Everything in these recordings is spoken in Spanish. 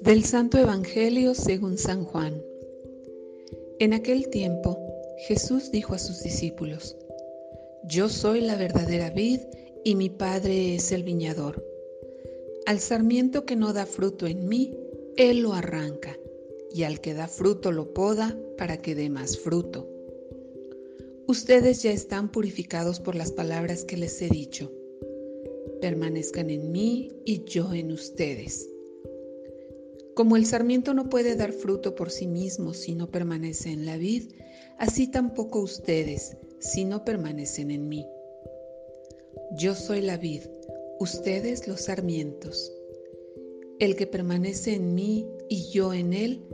Del Santo Evangelio según San Juan. En aquel tiempo Jesús dijo a sus discípulos, Yo soy la verdadera vid y mi Padre es el viñador. Al sarmiento que no da fruto en mí, Él lo arranca, y al que da fruto lo poda para que dé más fruto. Ustedes ya están purificados por las palabras que les he dicho. Permanezcan en mí y yo en ustedes. Como el sarmiento no puede dar fruto por sí mismo si no permanece en la vid, así tampoco ustedes si no permanecen en mí. Yo soy la vid, ustedes los sarmientos. El que permanece en mí y yo en él,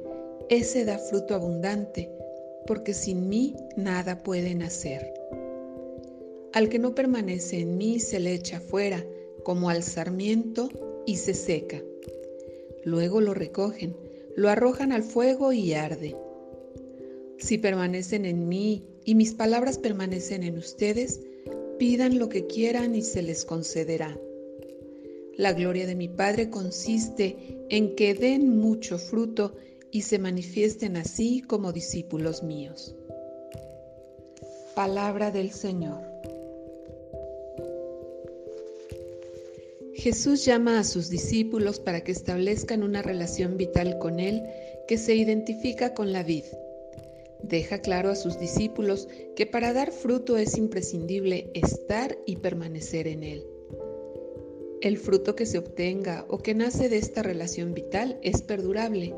ese da fruto abundante, porque sin mí nada pueden hacer. Al que no permanece en mí se le echa fuera, como al sarmiento, y se seca. Luego lo recogen, lo arrojan al fuego y arde. Si permanecen en mí y mis palabras permanecen en ustedes, pidan lo que quieran y se les concederá. La gloria de mi Padre consiste en que den mucho fruto y se manifiesten así como discípulos míos. Palabra del Señor. Jesús llama a sus discípulos para que establezcan una relación vital con Él que se identifica con la vid. Deja claro a sus discípulos que para dar fruto es imprescindible estar y permanecer en Él. El fruto que se obtenga o que nace de esta relación vital es perdurable,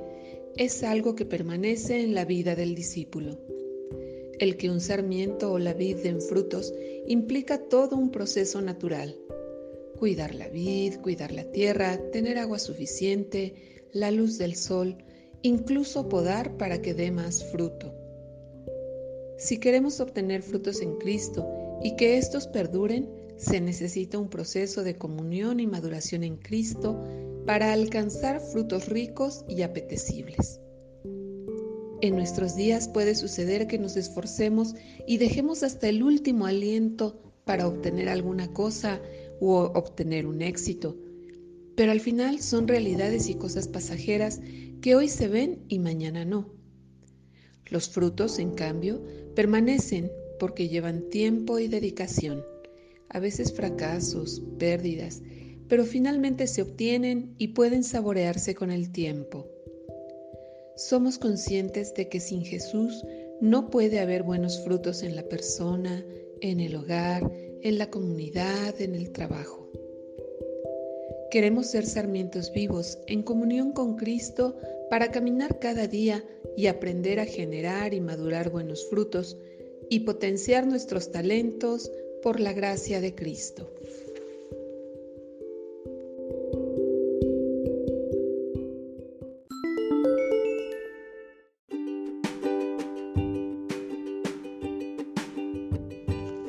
es algo que permanece en la vida del discípulo. El que un sarmiento o la vid den frutos implica todo un proceso natural cuidar la vid, cuidar la tierra, tener agua suficiente, la luz del sol, incluso podar para que dé más fruto. Si queremos obtener frutos en Cristo y que estos perduren, se necesita un proceso de comunión y maduración en Cristo para alcanzar frutos ricos y apetecibles. En nuestros días puede suceder que nos esforcemos y dejemos hasta el último aliento para obtener alguna cosa u obtener un éxito, pero al final son realidades y cosas pasajeras que hoy se ven y mañana no. Los frutos, en cambio, permanecen porque llevan tiempo y dedicación, a veces fracasos, pérdidas, pero finalmente se obtienen y pueden saborearse con el tiempo. Somos conscientes de que sin Jesús no puede haber buenos frutos en la persona, en el hogar, en la comunidad, en el trabajo. Queremos ser sarmientos vivos en comunión con Cristo para caminar cada día y aprender a generar y madurar buenos frutos y potenciar nuestros talentos por la gracia de Cristo.